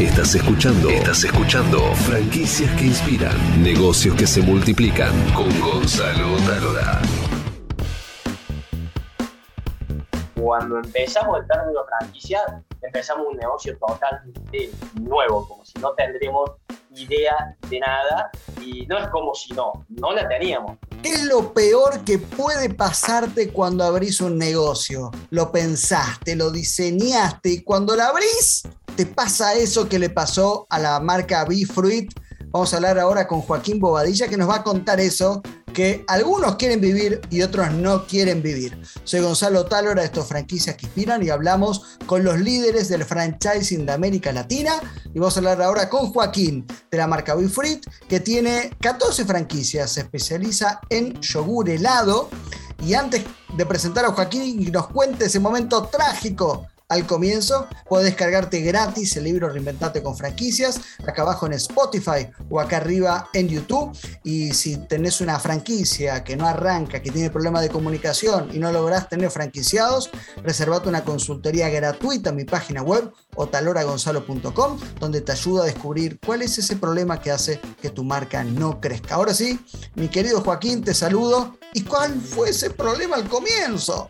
Estás escuchando. Estás escuchando. Franquicias que inspiran. Negocios que se multiplican. Con Gonzalo Talora. Cuando empezamos el término franquicia, empezamos un negocio totalmente nuevo, como si no tendríamos idea de nada y no es como si no, no la teníamos. ¿Qué es lo peor que puede pasarte cuando abrís un negocio? Lo pensaste, lo diseñaste y cuando lo abrís te pasa eso que le pasó a la marca B-Fruit. Vamos a hablar ahora con Joaquín Bobadilla que nos va a contar eso que algunos quieren vivir y otros no quieren vivir. Soy Gonzalo Talora de estos franquicias que inspiran y hablamos con los líderes del franchising de América Latina y vamos a hablar ahora con Joaquín de la marca Fruit que tiene 14 franquicias, se especializa en yogur helado y antes de presentar a Joaquín nos cuente ese momento trágico al comienzo. Puedes descargarte gratis el libro Reinventate con franquicias, acá abajo en Spotify o acá arriba en YouTube. Y si tenés una franquicia que no arranca, que tiene problemas de comunicación y no lográs tener franquiciados, reservate una consultoría gratuita en mi página web o taloragonzalo.com, donde te ayuda a descubrir cuál es ese problema que hace que tu marca no crezca. Ahora sí, mi querido Joaquín, te saludo. ¿Y cuál fue ese problema al comienzo?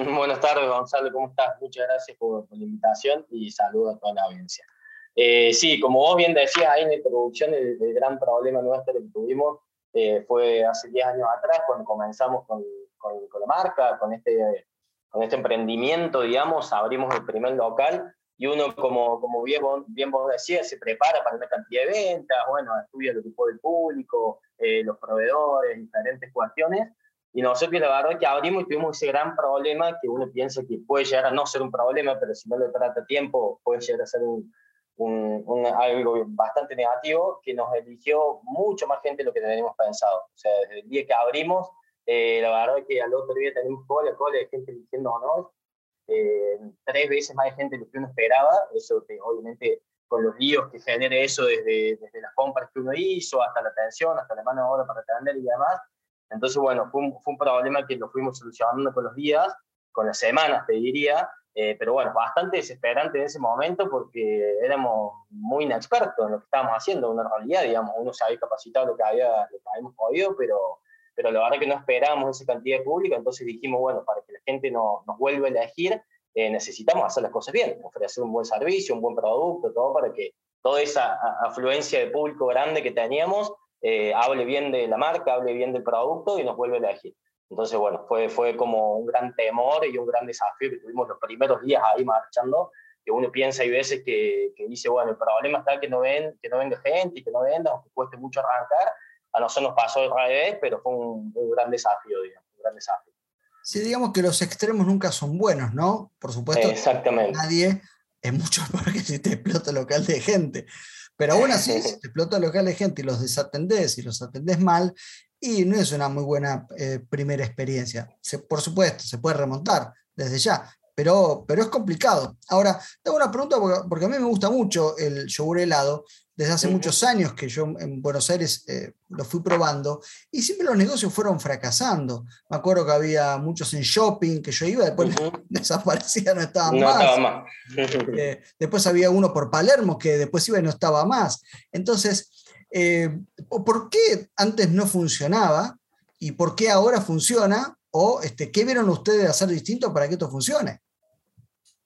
Buenas tardes, Gonzalo, ¿cómo estás? Muchas gracias por, la invitación y saludo a toda la audiencia. Eh, sí, como vos bien decías ahí en la introducción, el, gran problema nuestro que tuvimos eh, fue hace 10 años atrás, cuando comenzamos con, con, la marca, con este, con este emprendimiento, digamos, abrimos el primer local y uno, como, como bien, bien vos decías, se prepara para una cantidad de ventas, bueno, estudia el tipo del público, eh, los proveedores, diferentes cuestiones, y nosotros la verdad que abrimos y tuvimos ese gran problema que uno piensa que puede llegar a no ser un problema, pero si no le trata tiempo puede llegar a ser un, un, algo bastante negativo, que nos eligió mucho más gente de lo que teníamos pensado. O sea, desde el día que abrimos, eh, la verdad que al otro día tenemos cola, cola de gente eligiéndonos, eh, tres veces más de gente de lo que uno esperaba, eso que obviamente con los líos que genere eso desde, desde las compras que uno hizo, hasta la atención, hasta la mano de obra para atender y demás, entonces, bueno, fue un, fue un problema que lo fuimos solucionando con los días, con las semanas, te diría, eh, pero bueno, bastante desesperante en ese momento porque éramos muy inexpertos en lo que estábamos haciendo, una realidad, digamos, uno se había capacitado lo que, había, lo que habíamos podido, pero, pero la verdad que no esperábamos esa cantidad de público, entonces dijimos, bueno, para que la gente no, nos vuelva a elegir, eh, necesitamos hacer las cosas bien, ofrecer un buen servicio, un buen producto, todo para que toda esa afluencia de público grande que teníamos eh, hable bien de la marca, hable bien del producto y nos vuelve a elegir. Entonces, bueno, fue, fue como un gran temor y un gran desafío que tuvimos los primeros días ahí marchando, que uno piensa y veces que, que dice, bueno, el problema está que no, ven, que no venga gente y que no venda, o que cueste mucho arrancar. A nosotros nos pasó al revés, pero fue un, gran desafío, digamos, un gran desafío. Sí, digamos que los extremos nunca son buenos, ¿no? Por supuesto, Exactamente. nadie es mucho peor que si te explota local de gente. Pero aún así, si te explota local de gente y los desatendés y los atendés mal, y no es una muy buena eh, primera experiencia. por supuesto, se puede remontar desde ya, pero, pero es complicado. Ahora, tengo una pregunta porque, a mí me gusta mucho el yogur helado desde hace muchos años que yo en Buenos Aires eh, lo fui probando y siempre los negocios fueron fracasando. Me acuerdo que había muchos en shopping que yo iba, después desaparecía, no estaban no más. Estaba más. Eh, después había uno por Palermo que después iba y no estaba más. Entonces, eh, ¿por qué antes no funcionaba y por qué ahora funciona? ¿O este, qué vieron ustedes hacer distinto para que esto funcione?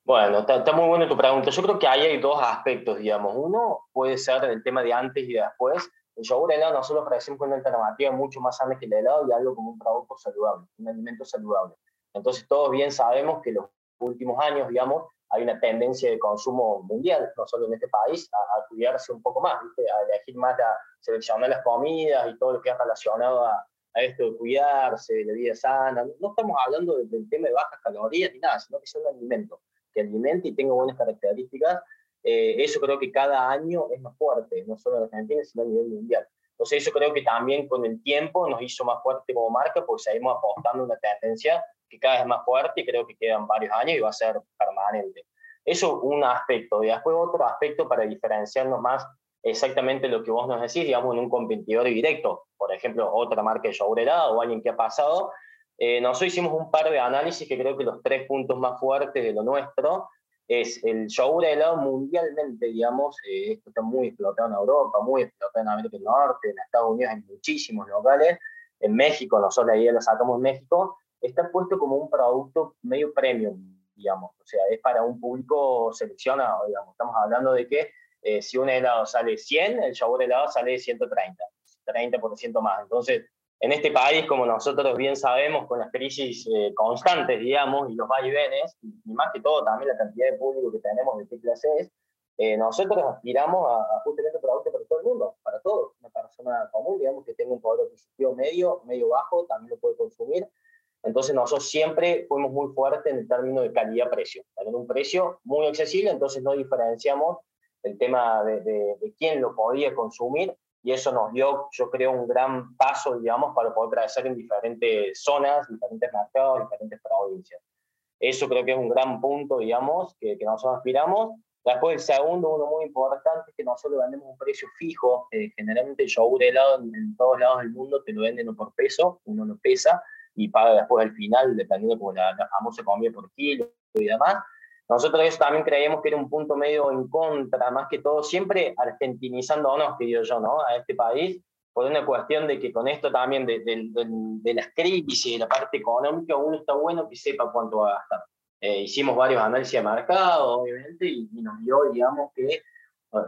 Bueno, está, muy buena tu pregunta. Yo creo que ahí hay dos aspectos, digamos. Uno puede ser el tema de antes y después. El yogur helado nosotros ofrecemos una alternativa mucho más sana que el helado y algo como un producto saludable, un alimento saludable. Entonces todos bien sabemos que los últimos años, digamos, hay una tendencia de consumo mundial, no solo en este país, a, cuidarse un poco más, a elegir más, a seleccionar las comidas y todo lo que es relacionado a, a esto de cuidarse, de vida sana. No estamos hablando del tema de bajas calorías ni nada, sino que es un alimento que alimente y tenga buenas características, eh, eso creo que cada año es más fuerte, no solo en Argentina, sino a nivel mundial. Entonces eso creo que también con el tiempo nos hizo más fuerte como marca, porque seguimos apostando una tendencia que cada vez es más fuerte y creo que quedan varios años y va a ser permanente. Eso un aspecto. Y después otro aspecto para diferenciarnos más exactamente lo que vos nos decís, digamos, en un competidor directo. Por ejemplo, otra marca de yogur o alguien que ha pasado, eh, nosotros hicimos un par de análisis que creo que los tres puntos más fuertes de lo nuestro es el de helado mundialmente, digamos, eh, esto está muy explotado en Europa, muy explotado en América del Norte, en Estados Unidos hay muchísimos locales, en México, nosotros la idea sacamos en México, está puesto como un producto medio premium, digamos, o sea, es para un público seleccionado, digamos, estamos hablando de que eh, si un helado sale 100, el de helado sale 130, 30% más, entonces en este país, como nosotros bien sabemos, con las crisis eh, constantes, digamos, y los vaivenes, y, más que todo también la cantidad de público que tenemos de qué clase es, eh, nosotros aspiramos a, a justamente productos para todo el mundo, para todos. Una persona común, digamos, que tenga un poder adquisitivo medio, medio bajo, también lo puede consumir. Entonces nosotros siempre fuimos muy fuertes en el término de calidad-precio. Tener un precio muy accesible, entonces no diferenciamos el tema de, de, de quién lo podía consumir y eso nos dio, yo creo, un gran paso, digamos, para poder crecer en diferentes zonas, diferentes mercados, diferentes provincias. Eso creo que es un gran punto, digamos, que, que nosotros aspiramos. Después, el segundo, uno muy importante, es que nosotros vendemos un precio fijo. Eh, generalmente el yogur helado en, en, todos lados del mundo te lo venden no por peso, uno lo pesa y paga después al final, dependiendo de la, la famosa comida por kilo y demás. Nosotros eso también creíamos que era un punto medio en contra, más que todo, siempre argentinizándonos, que digo yo, ¿no? A este país, por una cuestión de que con esto también de, de, de, de las crisis y de la parte económica, uno está bueno que sepa cuánto va a gastar. Eh, hicimos varios análisis de mercado, obviamente, y, y nos dio, digamos, que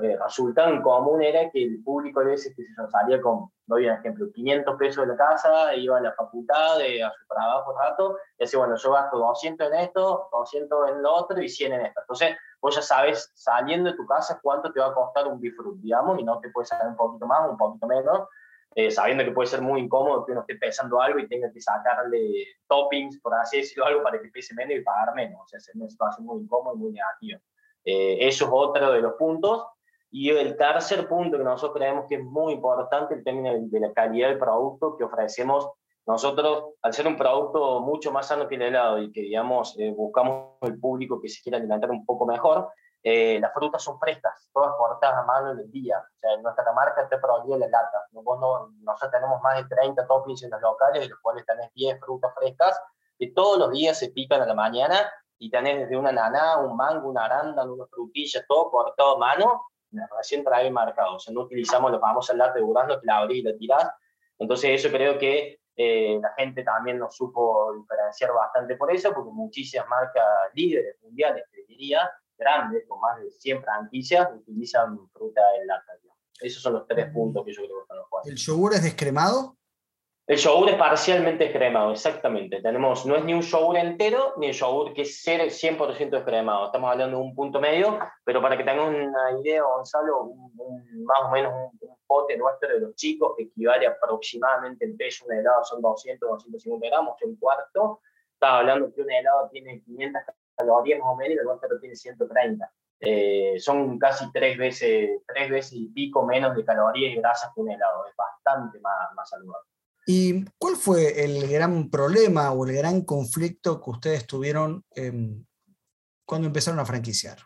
eh, resultado en común era que el público a veces que se salía con, doy un ejemplo, 500 pesos de la casa, iba a la facultad, de, a su trabajo rato, y decía, bueno, yo gasto 200 en esto, 200 en lo otro y 100 en esto. Entonces, vos ya sabes, saliendo de tu casa, cuánto te va a costar un bifrut, digamos, y no te puede salir un poquito más, un poquito menos, eh, sabiendo que puede ser muy incómodo que uno esté pesando algo y tenga que sacarle toppings, por así decirlo, algo para que pese menos y pagar menos. O sea, es una situación muy incómoda y muy negativa. Eh, eso es otro de los puntos. Y el tercer punto que nosotros creemos que es muy importante, el término de la calidad del producto que ofrecemos. Nosotros, al ser un producto mucho más sano que el helado y que, digamos, eh, buscamos el público que se quiera alimentar un poco mejor, eh, las frutas son frescas, todas cortadas a mano en el día. O sea, nuestra marca está prohibida la lata. Vos no, nosotros tenemos más de 30 toppings en los locales, de los cuales tenés 10 frutas frescas, que todos los días se pican a la mañana y tenés desde una naná, un mango, una arándano, unas frutillas, todo cortado a mano recién trae marcado, o sea, no utilizamos los famosos latas de durazno que la abrís y la tirás, entonces eso creo que eh, la gente también nos supo diferenciar bastante por eso, porque muchísimas marcas líderes mundiales, te diría, grandes, con más de 100 franquicias, utilizan fruta en lata. Esos son los tres puntos que yo creo que son los cuatro. ¿El yogur es descremado? El yogur es parcialmente descremado, exactamente. Tenemos, no es ni un yogur entero, ni el yogur que es 100% descremado. Estamos hablando de un punto medio, pero para que tengan una idea, Gonzalo, más o menos un, pote nuestro de los chicos que equivale aproximadamente en peso un helado, son 200, 250 gramos, un cuarto. Estaba hablando que un helado tiene 500 calorías más o menos y el nuestro tiene 130. Eh, son casi tres veces, tres veces y pico menos de calorías y grasas que un helado. Es bastante más, más saludable. ¿Y cuál fue el gran problema o el gran conflicto que ustedes tuvieron eh, cuando empezaron a franquiciar?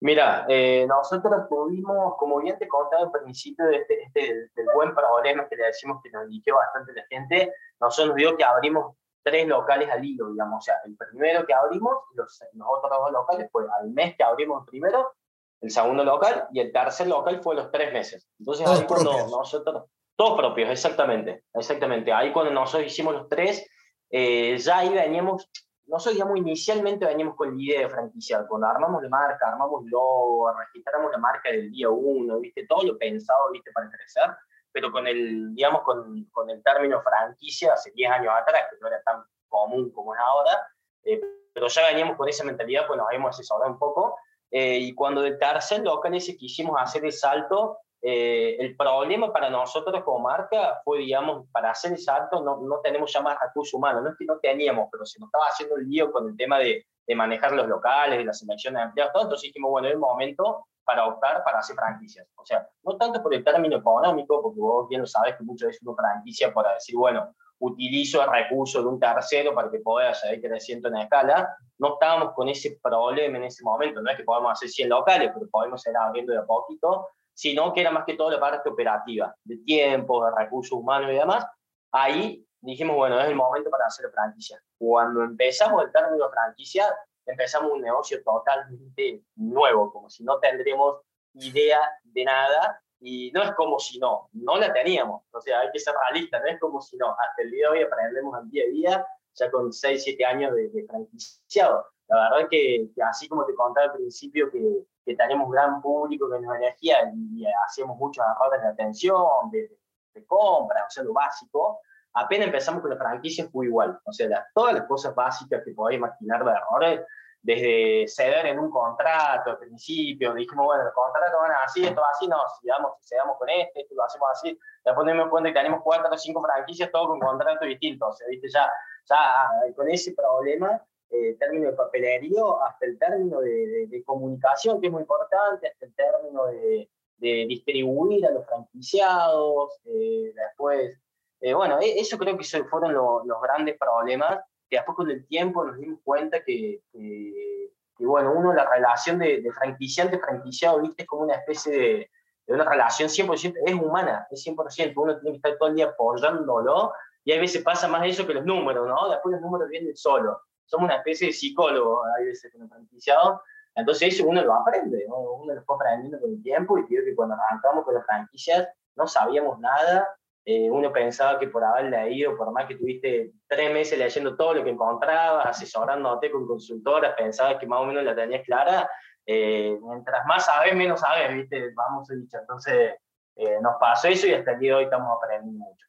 Mira, eh, nosotros tuvimos, como bien te contaba al principio, de este, este, del buen problema que le decimos que nos eligió bastante la gente, nosotros nos dio que abrimos tres locales al hilo, digamos, o sea, el primero que abrimos, los, los otros dos locales fue al mes que abrimos el primero, el segundo local, y el tercer local fue los tres meses. Entonces, ahí cuando nosotros, todos propios, exactamente, exactamente. Ahí cuando nosotros hicimos los tres, eh, ya ahí veníamos, nosotros digamos inicialmente veníamos con la idea de franquiciar, cuando armamos la marca, armamos logo, registramos la marca del día uno, viste, todo lo pensado, viste, para crecer, pero con el, digamos, con, con el término franquicia hace 10 años atrás, que no era tan común como es ahora, eh, pero ya veníamos con esa mentalidad, pues nos habíamos asesorado un poco, eh, y cuando del tercer local ese quisimos hacer el salto, eh, el problema para nosotros como marca fue, digamos, para hacer el salto no, no tenemos ya más recursos humanos, no es que no teníamos, pero se nos estaba haciendo el lío con el tema de, de manejar los locales, de la selección de empleados, todo, entonces dijimos, bueno, es el momento para optar para hacer franquicias. O sea, no tanto por el término económico, porque vos bien lo sabes que muchas veces uno franquicia para decir, bueno, utilizo el recurso de un tercero para que pueda seguir creciendo en la escala, no estábamos con ese problema en ese momento, no es que podamos hacer 100 locales, pero podemos ir abriendo de a poquito, sino que era más que todo la parte operativa, de tiempo, de recursos humanos y demás. Ahí dijimos, bueno, es el momento para hacer franquicia. Cuando empezamos el término franquicia, empezamos un negocio totalmente nuevo, como si no tendríamos idea de nada y no es como si no, no la teníamos, o sea, hay que ser realista, no es como si no, hasta el día de hoy aprendemos al día a día, ya con 6, 7 años de, franquiciado. La verdad que, que, así como te contaba al principio que, que tenemos gran público que nos elegía y, hacíamos muchos errores de atención, de, de, compra, o sea, lo básico, apenas empezamos con la franquicia fue igual. O sea, todas las cosas básicas que podéis imaginar de errores, desde ceder en un contrato al principio, dijimos, bueno, los contratos van así, esto así, no, si damos, con este, esto lo hacemos así, después nos dimos cuenta que tenemos cuatro o cinco franquicias, todo con contratos distintos, o sea, ¿viste? Ya, ya con ese problema, eh, término de papelerío hasta el término de, de, comunicación, que es muy importante, hasta el término de, de distribuir a los franquiciados, eh, después, eh, bueno, e, eso creo que fueron los grandes problemas que después con el tiempo nos dimos cuenta que, que, bueno, uno, la relación de, de franquiciante-franquiciado, viste, es como una especie de, de, una relación 100%, es humana, es 100%, uno tiene que estar todo el día apoyándolo, y a veces pasa más eso que los números, ¿no? Después los números vienen solos. Somos una especie de psicólogo, hay veces con los franquiciados, entonces eso uno lo aprende, ¿no? uno lo fue aprendiendo con el tiempo, y creo que cuando arrancamos con las franquicias no sabíamos nada, eh, uno pensaba que por haber leído, por más que tuviste tres meses leyendo todo lo que encontrabas, asesorándote con consultoras, pensabas que más o menos la tenías clara. Eh, mientras más sabes, menos sabes, ¿viste? Vamos a dicho. Entonces, eh, nos pasó eso y hasta de hoy estamos aprendiendo mucho.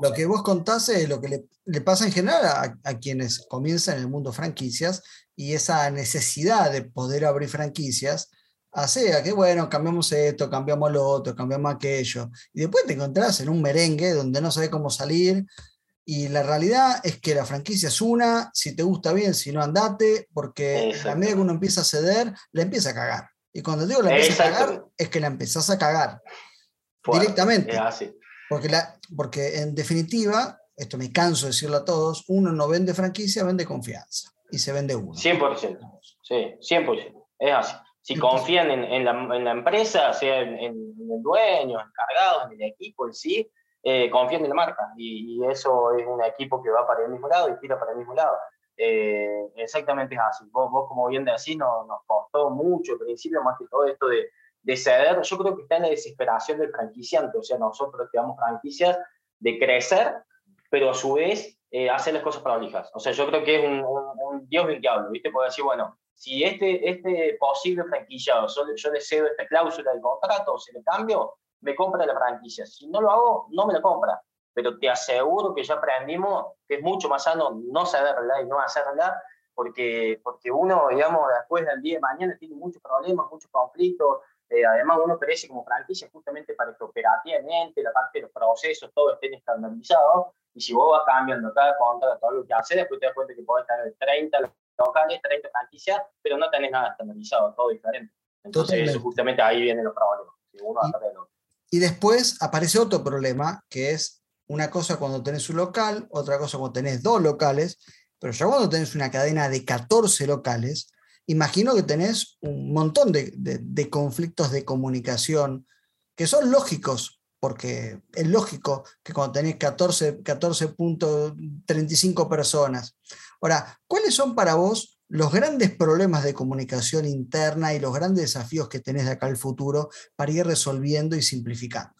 Lo que vos contás es lo que le, le pasa en general a, a, quienes comienzan en el mundo franquicias y esa necesidad de poder abrir franquicias hace a que, bueno, cambiamos esto, cambiamos lo otro, cambiamos aquello. Y después te encontrás en un merengue donde no sabes cómo salir. Y la realidad es que la franquicia es una, si te gusta bien, si no andate, porque a medida que uno empieza a ceder, la empieza a cagar. Y cuando digo la empieza a cagar, es que la empezás a cagar directamente. Porque, la, porque en definitiva, esto me canso de decirlo a todos, uno no vende franquicia, vende confianza. Y se vende uno. 100%. Sí, 100%. Es así si confían en, en, la, en, la, empresa, sea en, el dueño, encargado, en el equipo en sí, eh, confían en la marca. Y, eso es un equipo que va para el mismo lado y tira para el mismo lado. Eh, exactamente es así. Vos, vos, como bien decís, no, nos costó mucho al principio, más que todo esto de, de ceder. Yo creo que está en la desesperación del franquiciante. O sea, nosotros que damos franquicias de crecer, pero a su vez eh, hacer las cosas prolijas. O sea, yo creo que es un, un, Dios del diablo, ¿viste? Puede decir, bueno, si este, este posible franquiciado, yo, le cedo esta cláusula del contrato se le cambio, me compra la franquicia. Si no lo hago, no me la compra. Pero te aseguro que ya aprendimos que es mucho más sano no cederla y no hacerla, porque, porque uno, digamos, después del día de mañana tiene muchos problemas, muchos conflictos. Eh, además, uno crece como franquicia justamente para que operativamente la parte de los procesos, todo esté estandarizados. Y si vos vas cambiando cada contrato, todo lo que haces, después te das cuenta que podés tener 30 locales, 30 franquicias, pero no tenés nada estandarizado, todo diferente. Entonces, justamente ahí vienen los problemas. y, y después aparece otro problema, que es una cosa cuando tenés un local, otra cosa cuando tenés dos locales, pero ya cuando tenés una cadena de 14 locales, imagino que tenés un montón de, conflictos de comunicación que son lógicos, porque es lógico que cuando tenés 14.35 personas. Ahora, ¿cuáles son para vos los grandes problemas de comunicación interna y los grandes desafíos que tenés de acá al futuro para ir resolviendo y simplificando?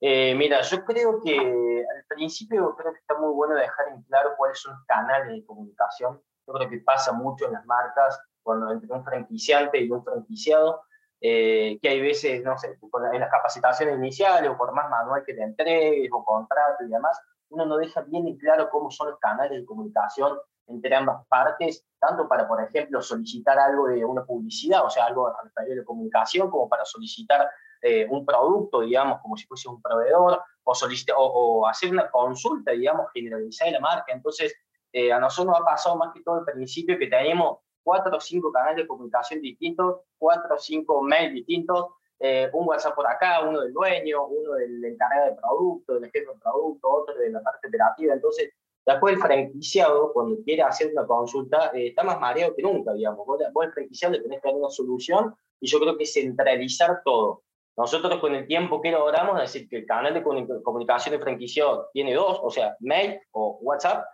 Eh, mira, yo creo que al principio creo que está muy bueno dejar en claro cuáles son los canales de comunicación. Yo creo que pasa mucho en las marcas cuando entre un franquiciante y un franquiciado eh, que hay veces, no sé, en las capacitaciones iniciales o por más manual que te entregues o contrato y demás, uno no deja bien y claro cómo son los canales de comunicación entre ambas partes, tanto para, por ejemplo, solicitar algo de una publicidad, o sea, algo referido de comunicación, como para solicitar eh, un producto, digamos, como si fuese un proveedor, o, solicitar, o, hacer una consulta, digamos, generalizada de la marca. Entonces, eh, a nosotros nos ha pasado más que todo al principio que tenemos cuatro o cinco canales de comunicación distintos, cuatro o cinco mails distintos, eh, un WhatsApp por acá, uno del dueño, uno del encargado de producto, del jefe de producto, otro de la parte operativa. Entonces, después el franquiciado, cuando quiere hacer una consulta, eh, está más mareado que nunca, digamos. Vos, vos el franquiciado le tenés que dar una solución y yo creo que centralizar todo. Nosotros con el tiempo que logramos, es decir, que el canal de comunicación de franquiciado tiene dos, o sea, mail o WhatsApp,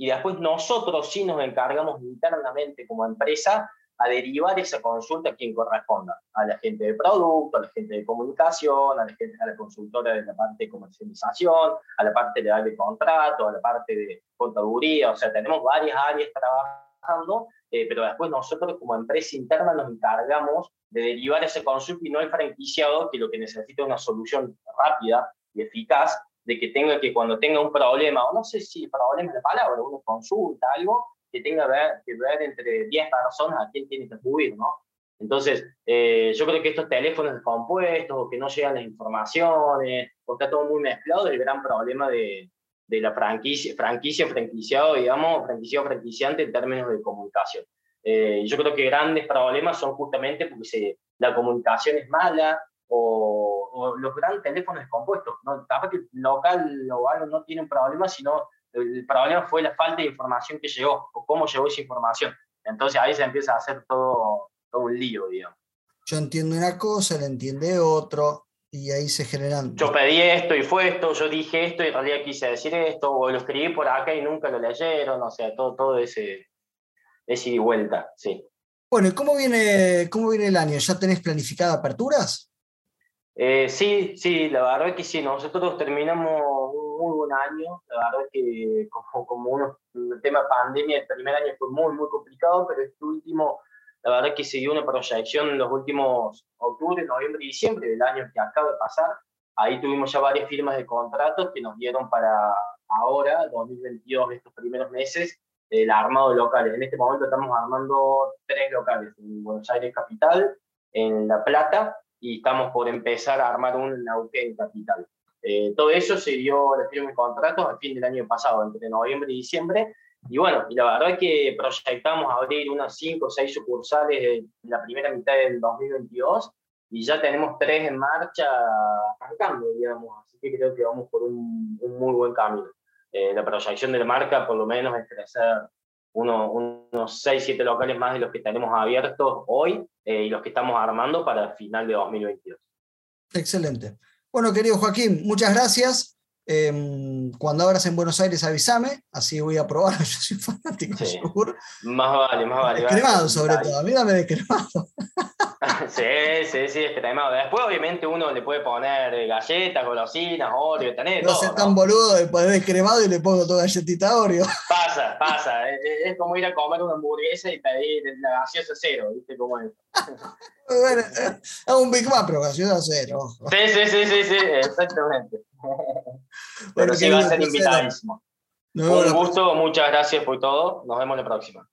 y después nosotros sí nos encargamos internamente como empresa a derivar esa consulta a quien corresponda, a la gente de producto, a la gente de comunicación, a la, gente, a la consultora de la parte de comercialización, a la parte legal de contrato, a la parte de contaduría, o sea, tenemos varias áreas trabajando, eh, pero después nosotros como empresa interna nos encargamos de derivar ese consulta y no el franquiciado que lo que necesita es una solución rápida y eficaz de que tenga que cuando tenga un problema, o no sé si problema es la palabra, una consulta, algo, que tenga que ver entre 10 personas a quién tiene que acudir, ¿no? Entonces, eh, yo creo que estos teléfonos descompuestos, o que no llegan las informaciones, o está todo muy mezclado, el gran problema de, de la franquicia, franquicia, franquiciado, digamos, franquiciado, franquiciante en términos de comunicación. Eh, yo creo que grandes problemas son justamente porque se, la comunicación es mala, o, o, los grandes teléfonos descompuestos. ¿no? Capaz que el local o algo no tiene un problema, sino el problema fue la falta de información que llegó o cómo llegó esa información. Entonces ahí se empieza a hacer todo, todo un lío, digamos. Yo entiendo una cosa, él entiende otro, y ahí se generan... Yo pedí esto y fue esto, yo dije esto y en realidad quise decir esto, o lo escribí por acá y nunca lo leyeron, o sea, todo, todo ese, ese y vuelta, sí. Bueno, ¿y cómo viene, cómo viene el año? ¿Ya tenés planificado aperturas? Eh, sí, sí, la verdad que sí, nosotros terminamos muy buen año. La verdad que como, como uno, el tema pandemia, el primer año fue muy, muy complicado, pero este último, la verdad que se dio una proyección en los últimos octubre, noviembre y diciembre del año que acaba de pasar. Ahí tuvimos ya varias firmas de contratos que nos dieron para ahora, 2022, estos primeros meses, el armado de locales. En este momento estamos armando tres locales, en Buenos Aires Capital, en La Plata, y estamos por empezar a armar uno en Capital. Eh, todo eso se dio la firma de contratos al fin del año pasado, entre noviembre y diciembre. Y bueno, y la verdad es que proyectamos abrir unas 5 o 6 sucursales en la primera mitad del 2022 y ya tenemos tres en marcha arrancando, digamos. Así que creo que vamos por un, un muy buen camino. Eh, la proyección de la marca, por lo menos, es crecer uno, unos 6, 7 locales más de los que tenemos abiertos hoy eh, y los que estamos armando para el final de 2022. Excelente. Bueno, querido Joaquín, muchas gracias. Eh, cuando abras en Buenos Aires, avísame, así voy a probar. Yo soy fanático Sí. de Sur. Más vale, más vale. Cremado, sobre todo. A mí dame de cremado. Sí, sí, sí, es cremado. Después, obviamente, uno le puede poner eh, galletas, golosinas, Oreo, tenés No sé ¿no? tan boludo de poner cremado y le pongo toda galletita Oreo. Pasa, pasa. Es, es como ir a comer una hamburguesa y pedir la gaseosa cero, ¿viste cómo es? Bueno, eh, hago un Big Mac, pero gaseosa cero. Sí, sí, sí, sí, sí, exactamente. Pero Bueno, sí va a ser invitadísimo. Vemos Un la gusto, muchas gracias por todo. Nos vemos la próxima.